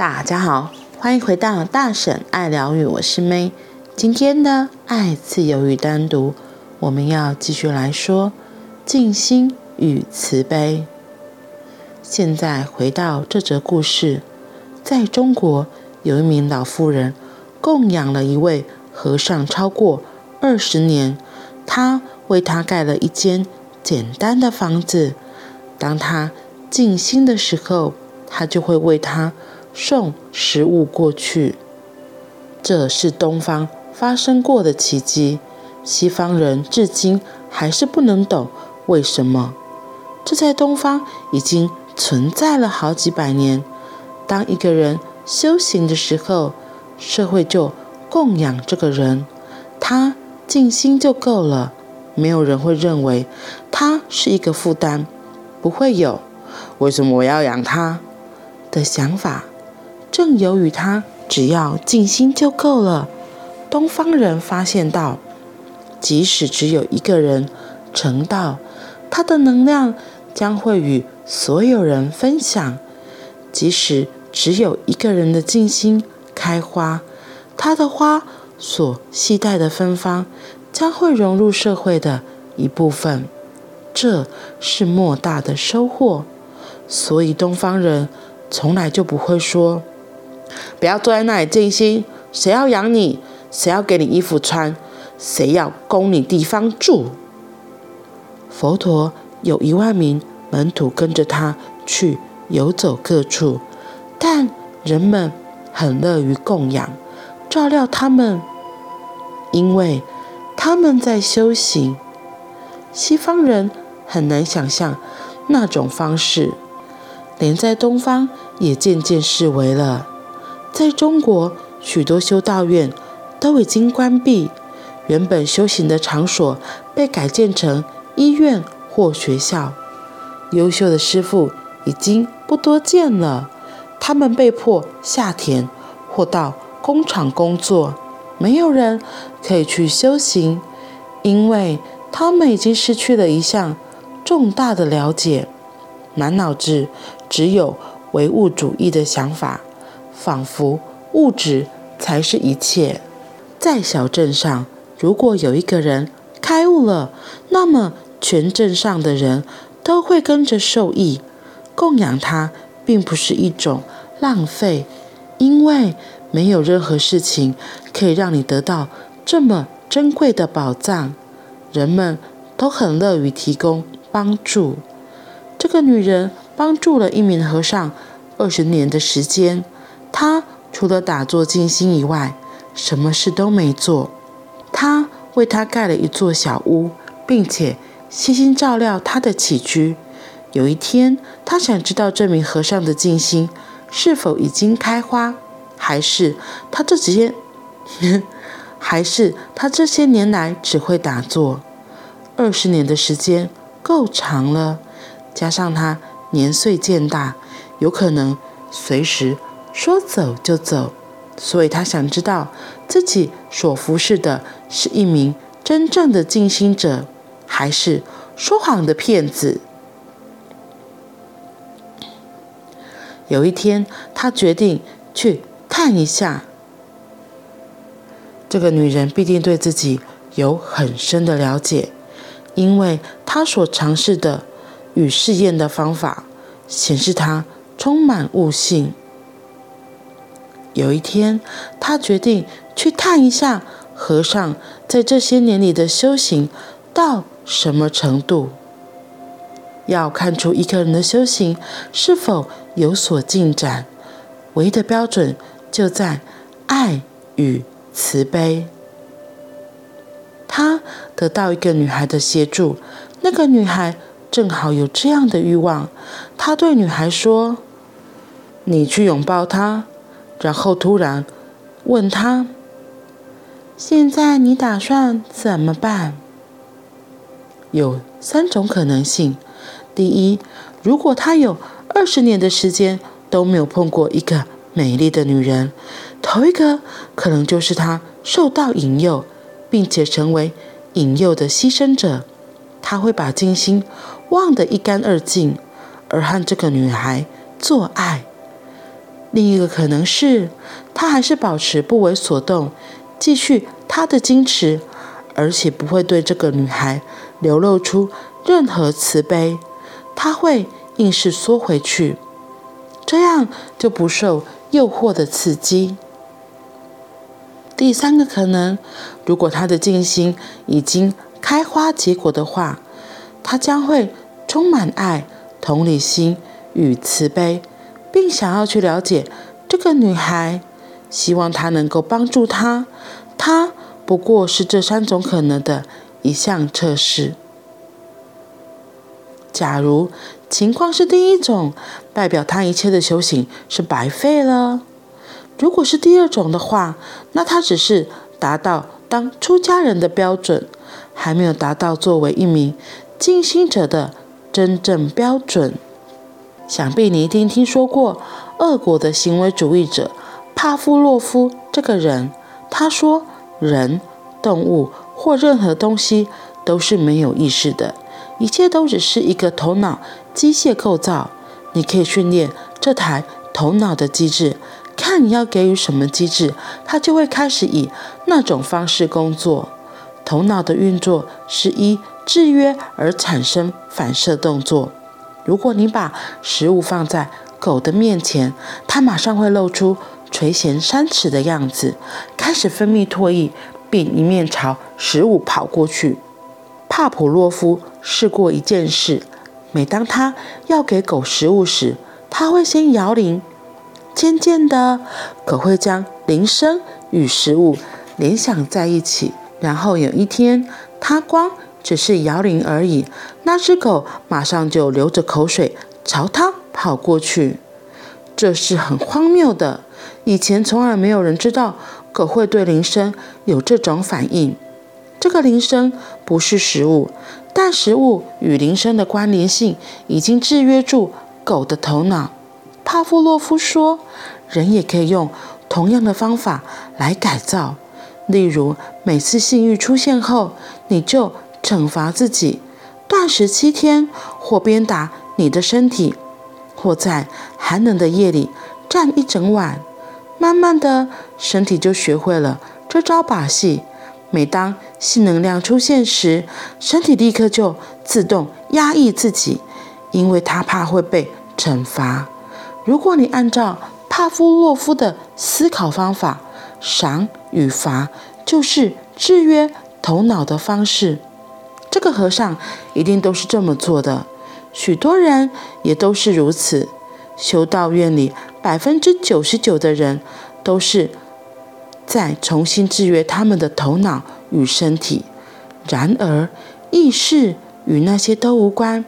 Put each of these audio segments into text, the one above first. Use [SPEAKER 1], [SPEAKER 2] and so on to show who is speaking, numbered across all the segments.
[SPEAKER 1] 大家好，欢迎回到大婶爱疗愈，我是 May。今天的爱、自由与单独，我们要继续来说静心与慈悲。现在回到这则故事，在中国有一名老妇人供养了一位和尚超过二十年，他为他盖了一间简单的房子。当他静心的时候，他就会为他送食物过去。这是东方发生过的奇迹，西方人至今还是不能懂为什么。这在东方已经存在了好几百年。当一个人修行的时候，社会就供养这个人，他静心就够了，没有人会认为他是一个负担。不会有，为什么我要养他的想法。正由于他只要静心就够了，东方人发现到，即使只有一个人成道，他的能量将会与所有人分享；即使只有一个人的静心开花，他的花所携带的芬芳将会融入社会的一部分。这是莫大的收获，所以东方人从来就不会说：“不要坐在那里静心，谁要养你？谁要给你衣服穿？谁要供你地方住？”佛陀有一万名门徒跟着他去游走各处，但人们很乐于供养、照料他们，因为他们在修行。西方人很难想象那种方式，连在东方也渐渐视为了。在中国，许多修道院都已经关闭，原本修行的场所被改建成医院或学校。优秀的师傅已经不多见了，他们被迫下田或到工厂工作，没有人可以去修行，因为他们已经失去了一项重大的了解，满脑子只有唯物主义的想法，仿佛物质才是一切。在小镇上，如果有一个人开悟了，那么全镇上的人都会跟着受益。供养他并不是一种浪费，因为没有任何事情可以让你得到这么珍贵的宝藏。人们都很乐于提供帮助。这个女人帮助了一名和尚二十年的时间，他除了打坐静心以外，什么事都没做。他为他盖了一座小屋，并且悉心照料他的起居。有一天，他想知道这名和尚的静心是否已经开花，还是他这几天。还是他这些年来只会打坐，二十年的时间够长了，加上他年岁渐大，有可能随时说走就走，所以他想知道自己所服侍的是一名真正的静心者，还是说谎的骗子。有一天，他决定去探一下。这个女人必定对自己有很深的了解，因为她所尝试的与试验的方法显示她充满悟性。有一天，他决定去探一下和尚在这些年里的修行到什么程度。要看出一个人的修行是否有所进展，唯一的标准就在爱与慈悲，他得到一个女孩的协助。那个女孩正好有这样的欲望。他对女孩说：“你去拥抱她。”然后突然问她：“现在你打算怎么办？”有三种可能性：第一，如果他有二十年的时间都没有碰过一个美丽的女人。头一个可能就是他受到引诱，并且成为引诱的牺牲者，他会把静心忘得一干二净，而和这个女孩做爱。另一个可能是，他还是保持不为所动，继续他的矜持，而且不会对这个女孩流露出任何慈悲，他会硬是缩回去，这样就不受诱惑的刺激。第三个可能，如果他的静心已经开花结果的话，他将会充满爱、同理心与慈悲，并想要去了解这个女孩，希望她能够帮助他。他不过是这三种可能的一项测试。假如情况是第一种，代表他一切的修行是白费了。如果是第二种的话，那他只是达到当出家人的标准，还没有达到作为一名静心者的真正标准。想必你一定听说过俄国的行为主义者帕夫洛夫这个人。他说，人、动物或任何东西都是没有意识的，一切都只是一个头脑机械构造。你可以训练这台头脑的机制。看你要给予什么机制，它就会开始以那种方式工作。头脑的运作是依制约而产生反射动作。如果你把食物放在狗的面前，它马上会露出垂涎三尺的样子，开始分泌唾液，并一面朝食物跑过去。帕普洛夫试过一件事：每当他要给狗食物时，他会先摇铃。渐渐的，狗会将铃声与食物联想在一起。然后有一天，它光只是摇铃而已，那只狗马上就流着口水朝他跑过去。这是很荒谬的。以前从来没有人知道狗会对铃声有这种反应。这个铃声不是食物，但食物与铃声的关联性已经制约住狗的头脑。帕夫洛夫说：“人也可以用同样的方法来改造。例如，每次性欲出现后，你就惩罚自己，断食七天，或鞭打你的身体，或在寒冷的夜里站一整晚。慢慢的，身体就学会了这招把戏。每当性能量出现时，身体立刻就自动压抑自己，因为他怕会被惩罚。”如果你按照帕夫洛夫的思考方法，赏与罚就是制约头脑的方式。这个和尚一定都是这么做的，许多人也都是如此。修道院里百分之九十九的人都是在重新制约他们的头脑与身体。然而，意识与那些都无关。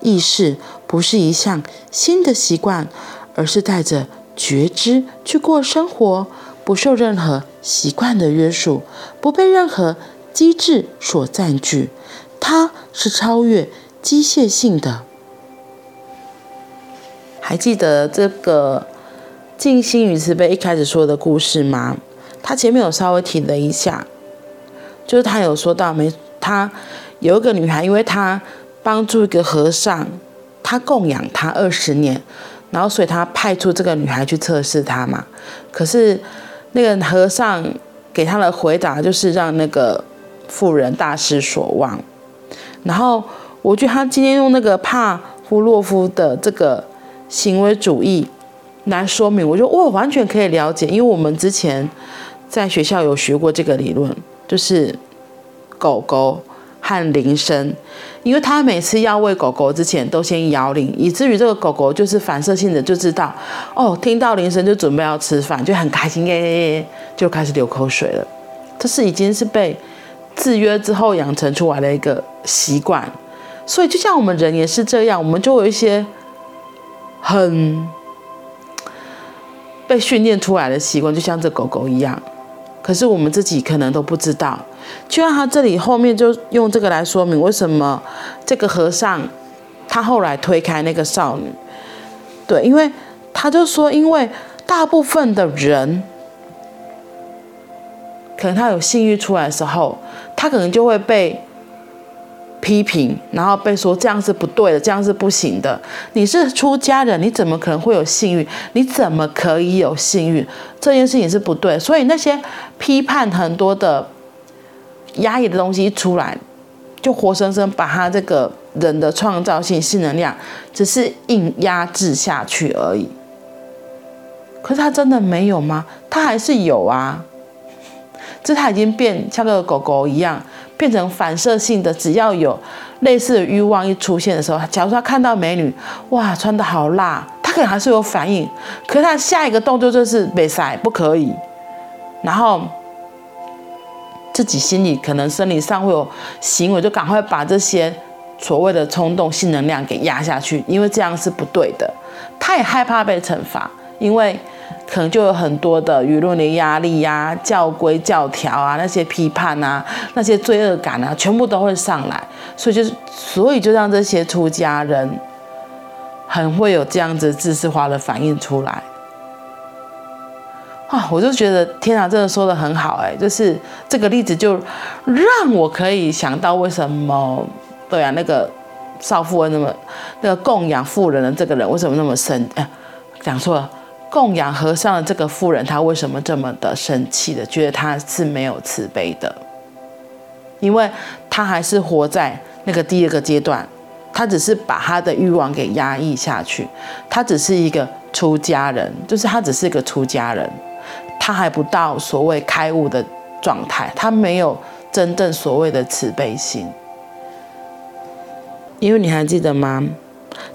[SPEAKER 1] 意识不是一项新的习惯，而是带着觉知去过生活，不受任何习惯的约束，不被任何机制所占据。它是超越机械性的。还记得这个静心与慈悲一开始说的故事吗？他前面有稍微提了一下，就是他有说到没，他有一个女孩，因为她。帮助一个和尚，他供养他二十年，然后所以他派出这个女孩去测试他嘛。可是那个和尚给他的回答就是让那个妇人大失所望。然后我觉得他今天用那个帕夫洛夫的这个行为主义来说明，我觉得我完全可以了解，因为我们之前在学校有学过这个理论，就是狗狗。和铃声，因为他每次要喂狗狗之前都先摇铃，以至于这个狗狗就是反射性的就知道，哦，听到铃声就准备要吃饭，就很开心耶耶耶，就开始流口水了。这是已经是被制约之后养成出来的一个习惯，所以就像我们人也是这样，我们就有一些很被训练出来的习惯，就像这狗狗一样。可是我们自己可能都不知道，就像他这里后面就用这个来说明为什么这个和尚他后来推开那个少女，对，因为他就说，因为大部分的人，可能他有性欲出来的时候，他可能就会被批评，然后被说这样是不对的，这样是不行的。你是出家人，你怎么可能会有性欲？你怎么可以有性欲？这件事情是不对。所以那些批判很多的压抑的东西一出来，就活生生把他这个人的创造性、性能量，只是硬压制下去而已。可是他真的没有吗？他还是有啊。这他已经变像个狗狗一样，变成反射性的。只要有类似的欲望一出现的时候，假如他看到美女，哇，穿得好辣，他可能还是有反应。可是他下一个动作就是被塞，不可以。然后自己心里可能生理上会有行为，就赶快把这些所谓的冲动性能量给压下去，因为这样是不对的。他也害怕被惩罚，因为。可能就有很多的舆论的压力呀、教规教条啊、那些批判啊、那些罪恶感啊，全部都会上来，所以就是，所以就让这些出家人很会有这样子自私化的反应出来。啊，我就觉得天啊，真的说的很好哎，就是这个例子就让我可以想到为什么对啊，那个少妇人那么那个供养妇人的这个人为什么那么生？哎，讲错了。供养和尚的这个妇人，她为什么这么的生气的？觉得她是没有慈悲的，因为她还是活在那个第二个阶段，她只是把她的欲望给压抑下去，她只是一个出家人，就是她只是一个出家人，她还不到所谓开悟的状态，她没有真正所谓的慈悲心，因为你还记得吗？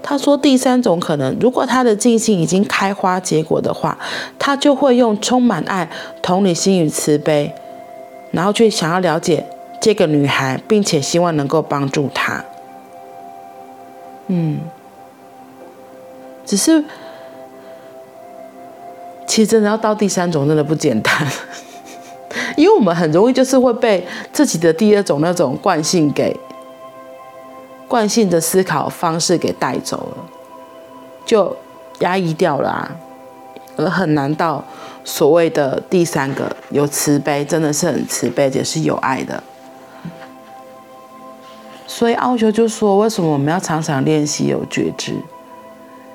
[SPEAKER 1] 他说：“第三种可能，如果他的静心已经开花结果的话，他就会用充满爱、同理心与慈悲，然后去想要了解这个女孩，并且希望能够帮助她。嗯，只是，其实真的要到第三种，真的不简单，因为我们很容易就是会被自己的第二种那种惯性给。”惯性的思考方式给带走了，就压抑掉了啊，而很难到所谓的第三个有慈悲，真的是很慈悲，也是有爱的。所以奥修就说：为什么我们要常常练习有觉知？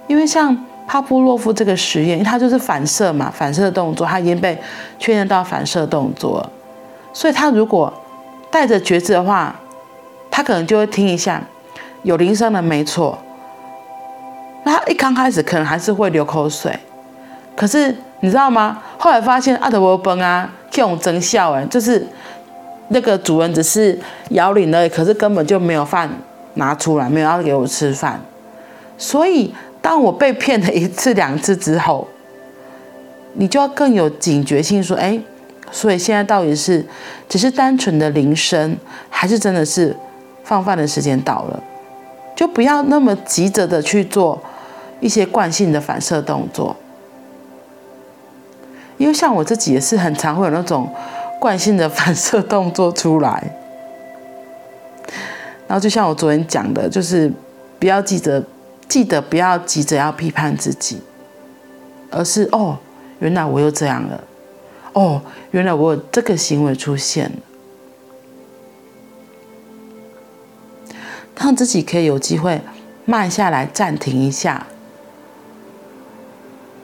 [SPEAKER 1] 因为像帕布洛夫这个实验，他就是反射嘛，反射的动作，他已经被确认到反射动作，所以他如果带着觉知的话，他可能就会听一下。有铃声的没错，那一刚开始可能还是会流口水，可是你知道吗？后来发现阿德伯崩啊，这种真笑哎，就是那个主人只是摇铃而已，可是根本就没有饭拿出来，没有要给我吃饭。所以当我被骗了一次两次之后，你就要更有警觉性，说哎，所以现在到底是只是单纯的铃声，还是真的是放饭的时间到了？就不要那么急着的去做一些惯性的反射动作，因为像我自己也是很常会有那种惯性的反射动作出来。然后就像我昨天讲的，就是不要记得，记得不要急着要批判自己，而是哦，原来我又这样了，哦，原来我有这个行为出现了。让自己可以有机会慢下来，暂停一下，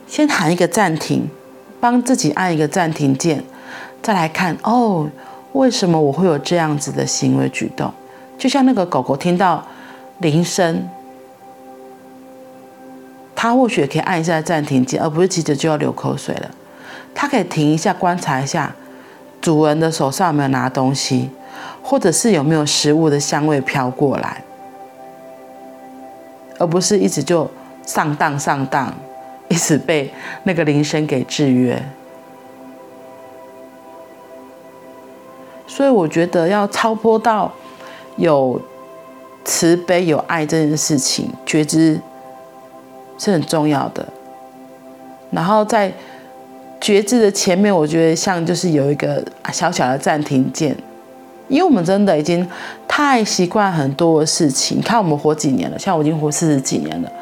[SPEAKER 1] 先喊一个暂停，帮自己按一个暂停键，再来看哦，为什么我会有这样子的行为举动？就像那个狗狗听到铃声，它或许可以按一下暂停键，而不是急着就要流口水了。它可以停一下，观察一下主人的手上有没有拿东西，或者是有没有食物的香味飘过来。而不是一直就上当上当，一直被那个铃声给制约。所以我觉得要超脱到有慈悲有爱这件事情，觉知是很重要的。然后在觉知的前面，我觉得像就是有一个小小的暂停键。因为我们真的已经太习惯很多的事情，你看我们活几年了，像我已经活四十几年了，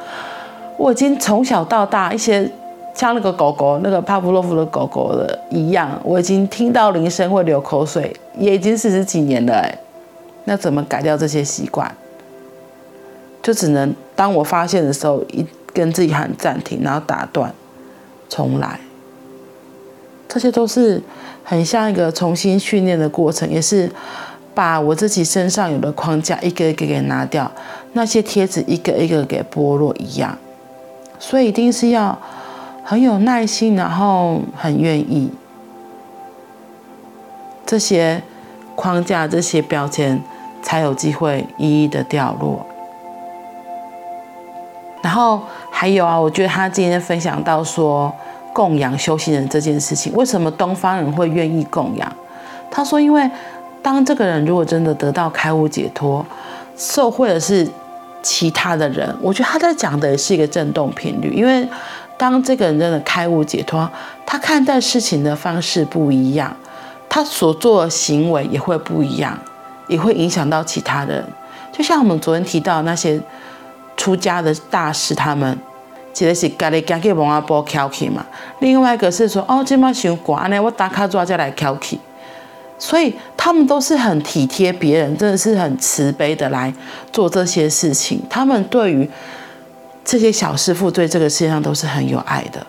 [SPEAKER 1] 我已经从小到大一些像那个狗狗，那个帕布洛夫的狗狗的一样，我已经听到铃声会流口水，也已经四十几年了哎。那怎么改掉这些习惯？就只能当我发现的时候，一跟自己喊暂停，然后打断，重来。这些都是很像一个重新训练的过程，也是把我自己身上有的框架一个一个给拿掉，那些贴纸一个一个给剥落一样。所以一定是要很有耐心，然后很愿意。这些框架、这些标签才有机会一一的掉落。然后还有啊，我觉得他今天分享到说供养修行人这件事情，为什么东方人会愿意供养？他说，因为当这个人如果真的得到开悟解脱，受惠的是其他的人，我觉得他在讲的也是一个振动频率。因为当这个人真的开悟解脱，他看待事情的方式不一样。他所做的行为也会不一样，也会影响到其他人。就像我们昨天提到那些出家的大师，他们其实是家里家去王阿婆敲起嘛。另外一个是说，哦，这么想管呢，我打卡抓家来敲起。所以他们都是很体贴别人，真的是很慈悲的来做这些事情。他们对于这些小师傅，对这个世界上都是很有爱的。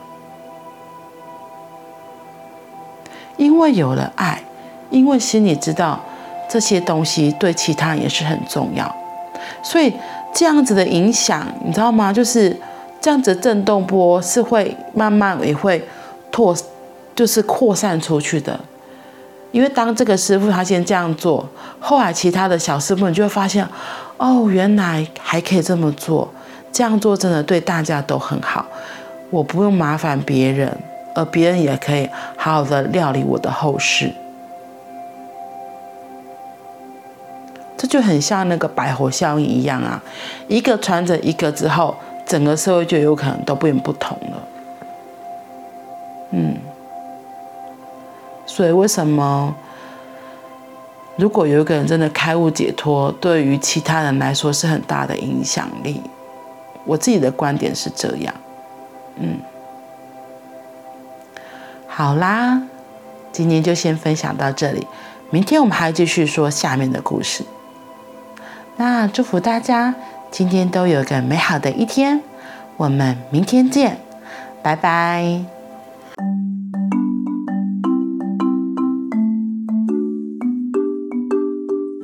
[SPEAKER 1] 因为有了爱，因为心里知道这些东西对其他人也是很重要，所以这样子的影响，你知道吗？就是这样子的震动波是会慢慢也会拓，就是扩散出去的。因为当这个师傅他先这样做，后来其他的小师父你就会发现，哦，原来还可以这么做，这样做真的对大家都很好，我不用麻烦别人。而别人也可以好好的料理我的后事，这就很像那个百火效应一样啊，一个传着一个之后，整个社会就有可能都变不同了。嗯，所以为什么如果有一个人真的开悟解脱，对于其他人来说是很大的影响力？我自己的观点是这样，嗯。好啦，今天就先分享到这里，明天我们还要继续说下面的故事。那祝福大家今天都有个美好的一天，我们明天见，拜拜。